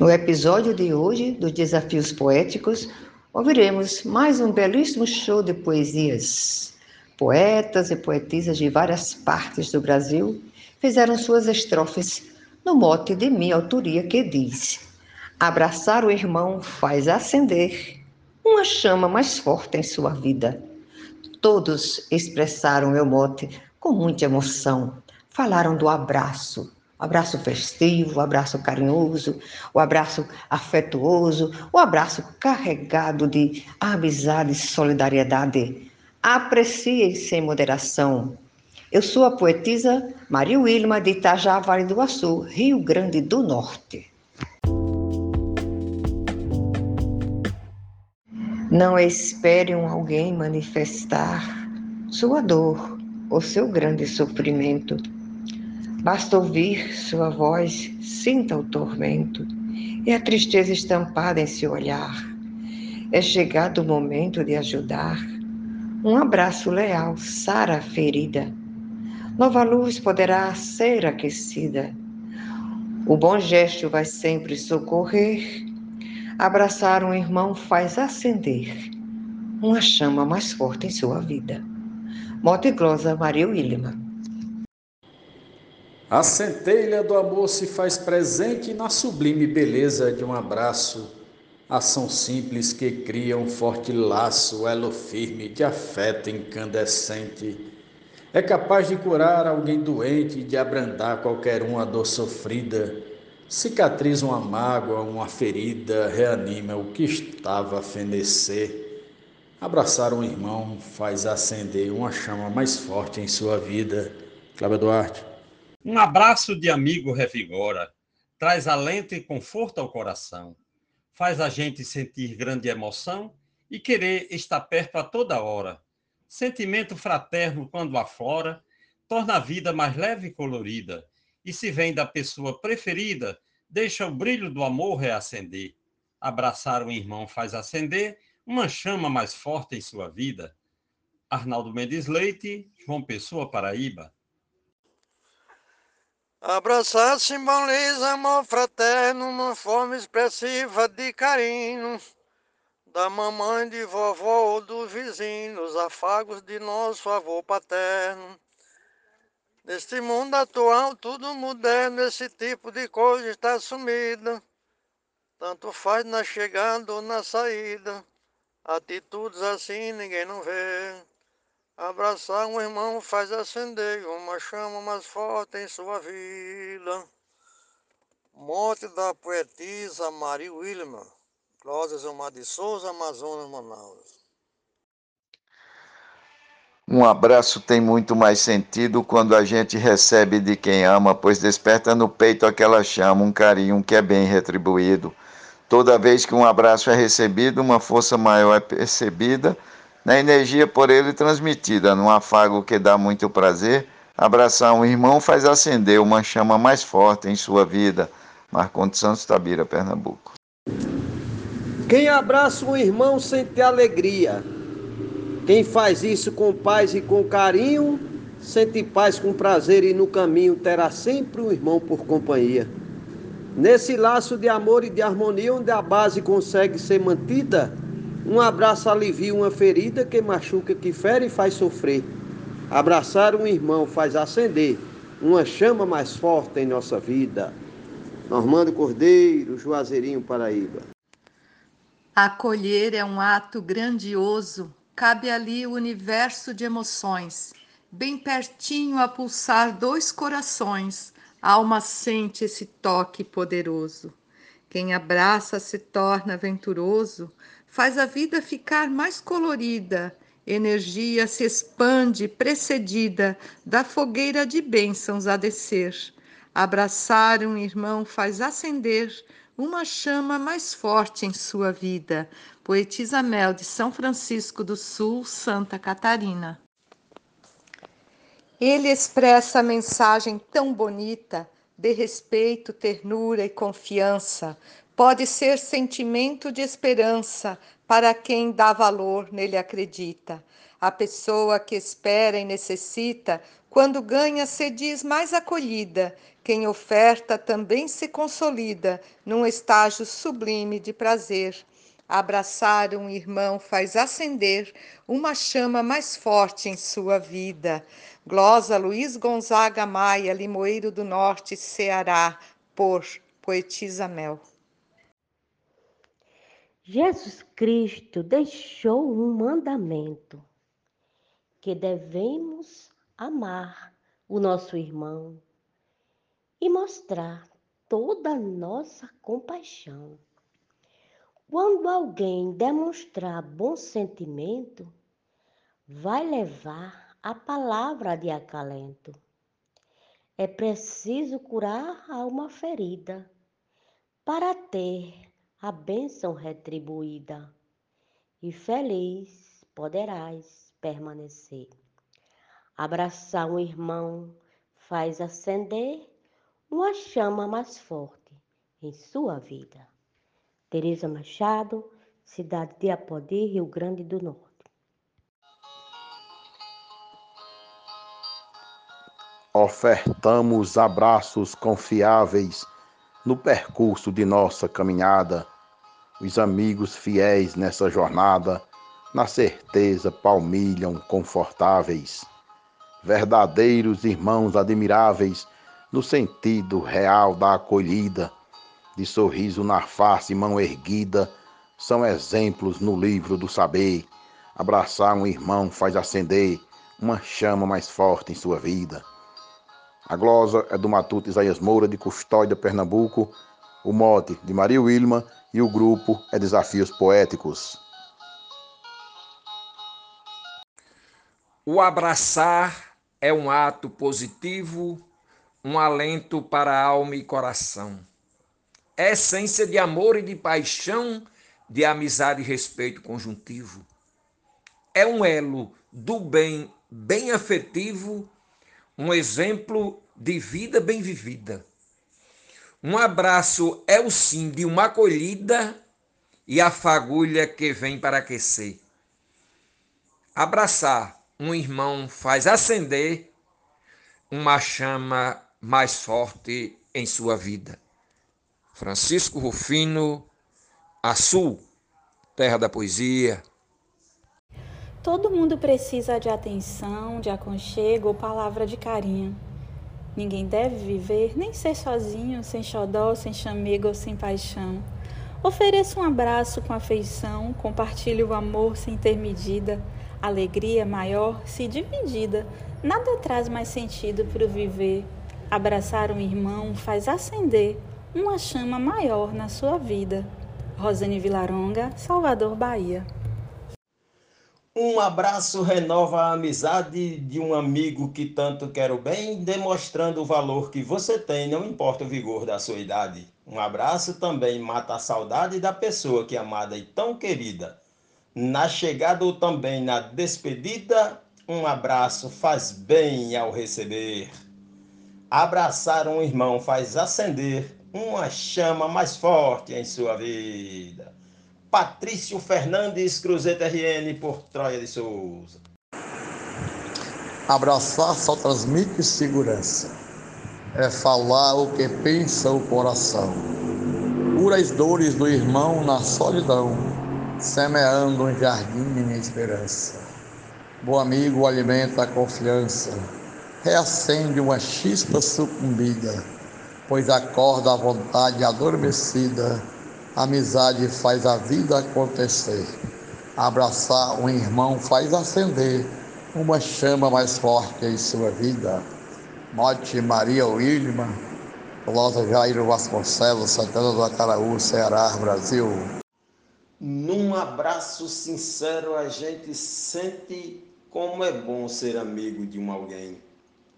No episódio de hoje dos Desafios Poéticos, ouviremos mais um belíssimo show de poesias. Poetas e poetisas de várias partes do Brasil fizeram suas estrofes no mote de minha autoria que diz: Abraçar o irmão faz acender uma chama mais forte em sua vida. Todos expressaram meu mote com muita emoção. Falaram do abraço, abraço festivo, o abraço carinhoso, o abraço afetuoso, o abraço carregado de amizade e solidariedade. Apreciem sem moderação. Eu sou a poetisa Maria Wilma de Itajá, Vale do Açu, Rio Grande do Norte. Não espere um alguém manifestar sua dor ou seu grande sofrimento. Basta ouvir sua voz, sinta o tormento e a tristeza estampada em seu olhar. É chegado o momento de ajudar. Um abraço leal sara a ferida. Nova luz poderá ser aquecida. O bom gesto vai sempre socorrer Abraçar um irmão faz acender uma chama mais forte em sua vida. Mote Glosa Maria Willima. A centelha do amor se faz presente na sublime beleza de um abraço, ação simples que cria um forte laço, elo firme de afeto incandescente. É capaz de curar alguém doente, de abrandar qualquer uma dor sofrida cicatriza uma mágoa, uma ferida, reanima o que estava a fenecer. Abraçar um irmão faz acender uma chama mais forte em sua vida. Cláudio Duarte. Um abraço de amigo revigora, traz alento e conforto ao coração, faz a gente sentir grande emoção e querer estar perto a toda hora. Sentimento fraterno quando aflora, torna a vida mais leve e colorida e se vem da pessoa preferida, deixa o brilho do amor reacender. Abraçar um irmão faz acender uma chama mais forte em sua vida. Arnaldo Mendes Leite, João Pessoa, Paraíba. Abraçar simboliza amor fraterno, uma forma expressiva de carinho. Da mamãe, de vovó ou dos vizinhos, afagos de nosso avô paterno. Neste mundo atual, tudo moderno, esse tipo de coisa está sumida. Tanto faz na chegada ou na saída. Atitudes assim ninguém não vê. Abraçar um irmão faz acender uma chama mais forte em sua vida. Morte da poetisa Maria Wilma, Cláudia Zomar de Souza, Amazonas, Manaus. Um abraço tem muito mais sentido quando a gente recebe de quem ama, pois desperta no peito aquela chama, um carinho que é bem retribuído. Toda vez que um abraço é recebido, uma força maior é percebida, na energia por ele transmitida, num afago que dá muito prazer. Abraçar um irmão faz acender uma chama mais forte em sua vida. Marcondes Santos Tabira, Pernambuco. Quem abraça um irmão sente alegria quem faz isso com paz e com carinho, sente paz com prazer e no caminho terá sempre um irmão por companhia. Nesse laço de amor e de harmonia, onde a base consegue ser mantida, um abraço alivia uma ferida que machuca, que fere e faz sofrer. Abraçar um irmão faz acender uma chama mais forte em nossa vida. Normando Cordeiro, Juazeirinho, Paraíba. Acolher é um ato grandioso cabe ali o universo de emoções, bem pertinho a pulsar dois corações, a alma sente esse toque poderoso. Quem abraça se torna venturoso, faz a vida ficar mais colorida, energia se expande precedida da fogueira de bênçãos a descer. Abraçar um irmão faz acender uma chama mais forte em sua vida. Poetisa Mel de São Francisco do Sul, Santa Catarina. Ele expressa a mensagem tão bonita de respeito, ternura e confiança. Pode ser sentimento de esperança para quem dá valor nele acredita. A pessoa que espera e necessita Quando ganha, se diz mais acolhida. Quem oferta também se consolida num estágio sublime de prazer. Abraçar um irmão faz acender uma chama mais forte em sua vida. Glosa Luiz Gonzaga Maia, Limoeiro do Norte, Ceará, por Poetisa Mel. Jesus Cristo deixou um mandamento que devemos amar o nosso irmão e mostrar toda a nossa compaixão. Quando alguém demonstrar bom sentimento, vai levar a palavra de acalento. É preciso curar a alma ferida para ter a bênção retribuída, e feliz poderás permanecer. Abraçar um irmão faz acender uma chama mais forte em sua vida. Tereza Machado, cidade de Apodi, Rio Grande do Norte. Ofertamos abraços confiáveis no percurso de nossa caminhada, os amigos fiéis nessa jornada, na certeza palmilham confortáveis, verdadeiros irmãos admiráveis, no sentido real da acolhida, de sorriso na face, mão erguida, são exemplos no livro do saber. Abraçar um irmão faz acender uma chama mais forte em sua vida. A glosa é do Matuto Isaías Moura, de Custódia, Pernambuco. O mote de Maria Wilma e o grupo é Desafios Poéticos. O abraçar é um ato positivo, um alento para alma e coração. É essência de amor e de paixão, de amizade e respeito conjuntivo. É um elo do bem bem afetivo um exemplo de vida bem vivida. Um abraço é o sim de uma acolhida e a fagulha que vem para aquecer. Abraçar um irmão faz acender uma chama mais forte em sua vida. Francisco Rufino, Açu, terra da poesia. Todo mundo precisa de atenção, de aconchego ou palavra de carinho. Ninguém deve viver nem ser sozinho, sem xodó, sem chamego ou sem paixão. Ofereça um abraço com afeição, compartilhe o amor sem ter medida, alegria maior se dividida. Nada traz mais sentido para o viver. Abraçar um irmão faz acender uma chama maior na sua vida. Rosane Vilaronga, Salvador, Bahia. Um abraço renova a amizade de um amigo que tanto quer o bem, demonstrando o valor que você tem, não importa o vigor da sua idade. Um abraço também mata a saudade da pessoa que é amada e tão querida. Na chegada ou também na despedida, um abraço faz bem ao receber. Abraçar um irmão faz acender uma chama mais forte em sua vida. Patrício Fernandes, Cruzeta RN, por Troia de Souza. Abraçar só transmite segurança. É falar o que pensa o coração. Cura as dores do irmão na solidão, semeando um jardim em esperança. Bom amigo alimenta a confiança, reacende uma chispa sucumbida, pois acorda a vontade adormecida Amizade faz a vida acontecer. Abraçar um irmão faz acender uma chama mais forte em sua vida. Mote Maria Wilma, Losa Jairo Vasconcelos, Santana do Acaraú, Ceará, Brasil. Num abraço sincero, a gente sente como é bom ser amigo de um alguém.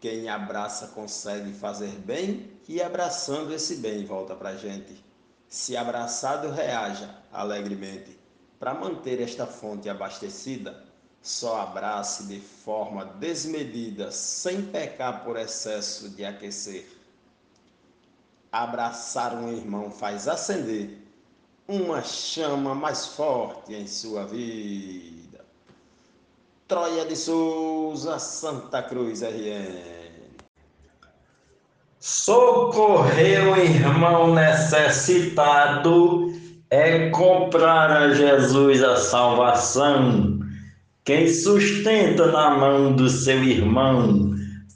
Quem abraça consegue fazer bem e abraçando esse bem volta para gente se abraçado reaja alegremente. Para manter esta fonte abastecida, só abrace de forma desmedida, sem pecar por excesso de aquecer. Abraçar um irmão faz acender uma chama mais forte em sua vida. Troia de Souza, Santa Cruz RN. Socorrer o irmão necessitado é comprar a Jesus a salvação. Quem sustenta na mão do seu irmão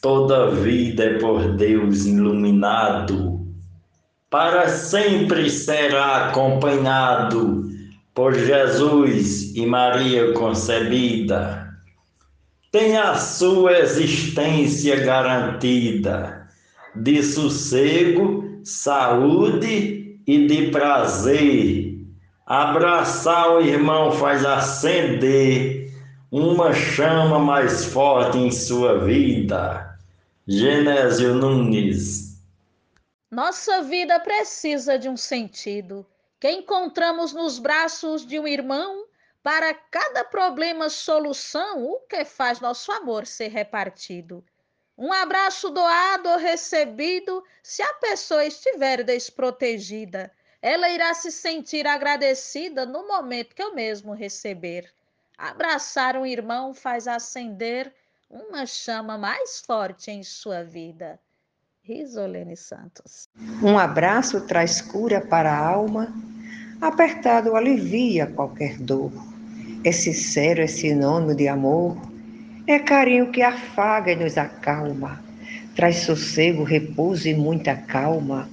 toda vida é por Deus iluminado. Para sempre será acompanhado por Jesus e Maria concebida. Tem a sua existência garantida de sossego, saúde e de prazer. Abraçar o irmão faz acender uma chama mais forte em sua vida. Genésio Nunes. Nossa vida precisa de um sentido que encontramos nos braços de um irmão para cada problema solução, o que faz nosso amor ser repartido. Um abraço doado ou recebido, se a pessoa estiver desprotegida, ela irá se sentir agradecida no momento que eu mesmo receber. Abraçar um irmão faz acender uma chama mais forte em sua vida. Risolene Santos. Um abraço traz cura para a alma, apertado alivia qualquer dor. É sincero, é sinônimo de amor é carinho que afaga e nos acalma, traz sossego, repouso e muita calma.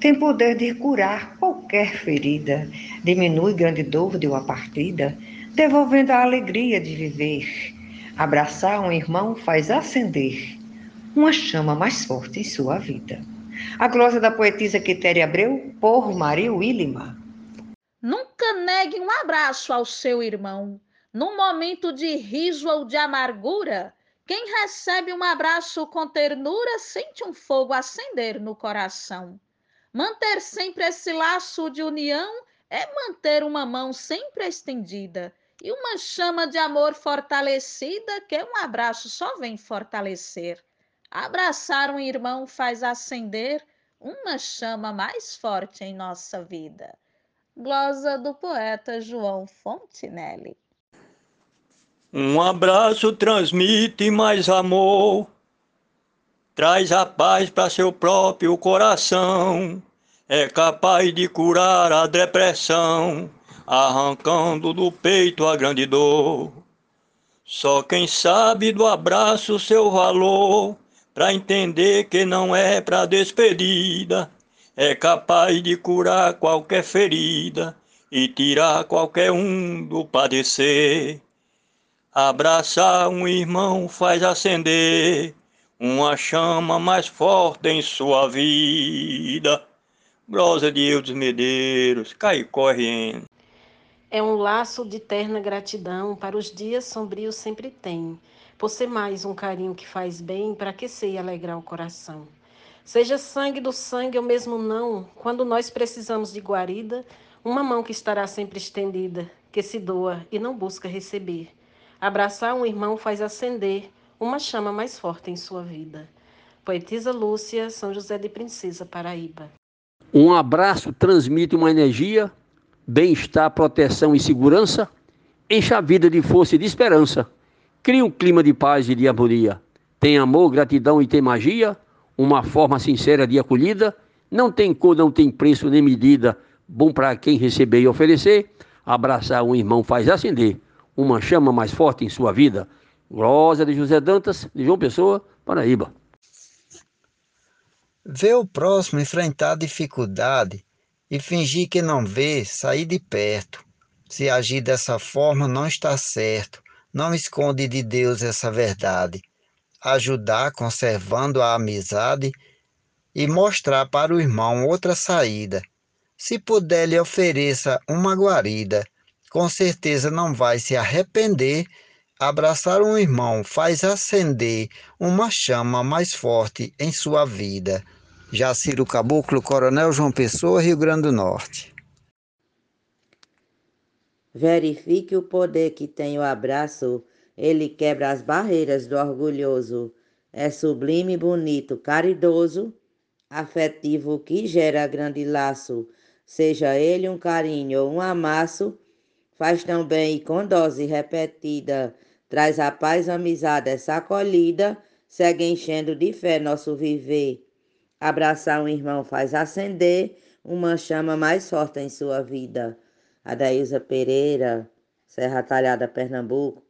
Tem poder de curar qualquer ferida, diminui grande dor de uma partida, devolvendo a alegria de viver. Abraçar um irmão faz acender uma chama mais forte em sua vida. A glosa da poetisa Quitéria Abreu, por Maria Willima. Nunca negue um abraço ao seu irmão num momento de riso ou de amargura, quem recebe um abraço com ternura sente um fogo acender no coração. Manter sempre esse laço de união é manter uma mão sempre estendida e uma chama de amor fortalecida que um abraço só vem fortalecer. Abraçar um irmão faz acender uma chama mais forte em nossa vida. Glosa do poeta João Fontinelli. Um abraço transmite mais amor, traz a paz para seu próprio coração, é capaz de curar a depressão, arrancando do peito a grande dor. Só quem sabe do abraço seu valor, para entender que não é para despedida, é capaz de curar qualquer ferida e tirar qualquer um do padecer. Abraçar um irmão faz acender uma chama mais forte em sua vida. Brosa de Eudes Medeiros, cai correndo. É um laço de terna gratidão para os dias sombrios sempre tem, por ser mais um carinho que faz bem para aquecer e alegrar o coração. Seja sangue do sangue ou mesmo não, quando nós precisamos de guarida, uma mão que estará sempre estendida, que se doa e não busca receber Abraçar um irmão faz acender uma chama mais forte em sua vida. Poetisa Lúcia, São José de Princesa, Paraíba. Um abraço transmite uma energia, bem-estar, proteção e segurança, enche a vida de força e de esperança, cria um clima de paz e de harmonia. Tem amor, gratidão e tem magia, uma forma sincera de acolhida, não tem cor, não tem preço nem medida, bom para quem receber e oferecer. Abraçar um irmão faz acender uma chama mais forte em sua vida. Glória de José Dantas, de João Pessoa, Paraíba. Ver o próximo enfrentar dificuldade e fingir que não vê, sair de perto. Se agir dessa forma não está certo. Não esconde de Deus essa verdade. Ajudar conservando a amizade e mostrar para o irmão outra saída. Se puder, lhe ofereça uma guarida com certeza não vai se arrepender. Abraçar um irmão faz acender uma chama mais forte em sua vida. Jaciro Caboclo, Coronel João Pessoa, Rio Grande do Norte. Verifique o poder que tem o abraço, ele quebra as barreiras do orgulhoso. É sublime, bonito, caridoso, afetivo que gera grande laço. Seja ele um carinho ou um amasso, Faz também com dose repetida Traz a paz, a amizade, essa acolhida, segue enchendo de fé nosso viver. Abraçar um irmão faz acender uma chama mais forte em sua vida. Adailza Pereira, Serra Talhada, Pernambuco,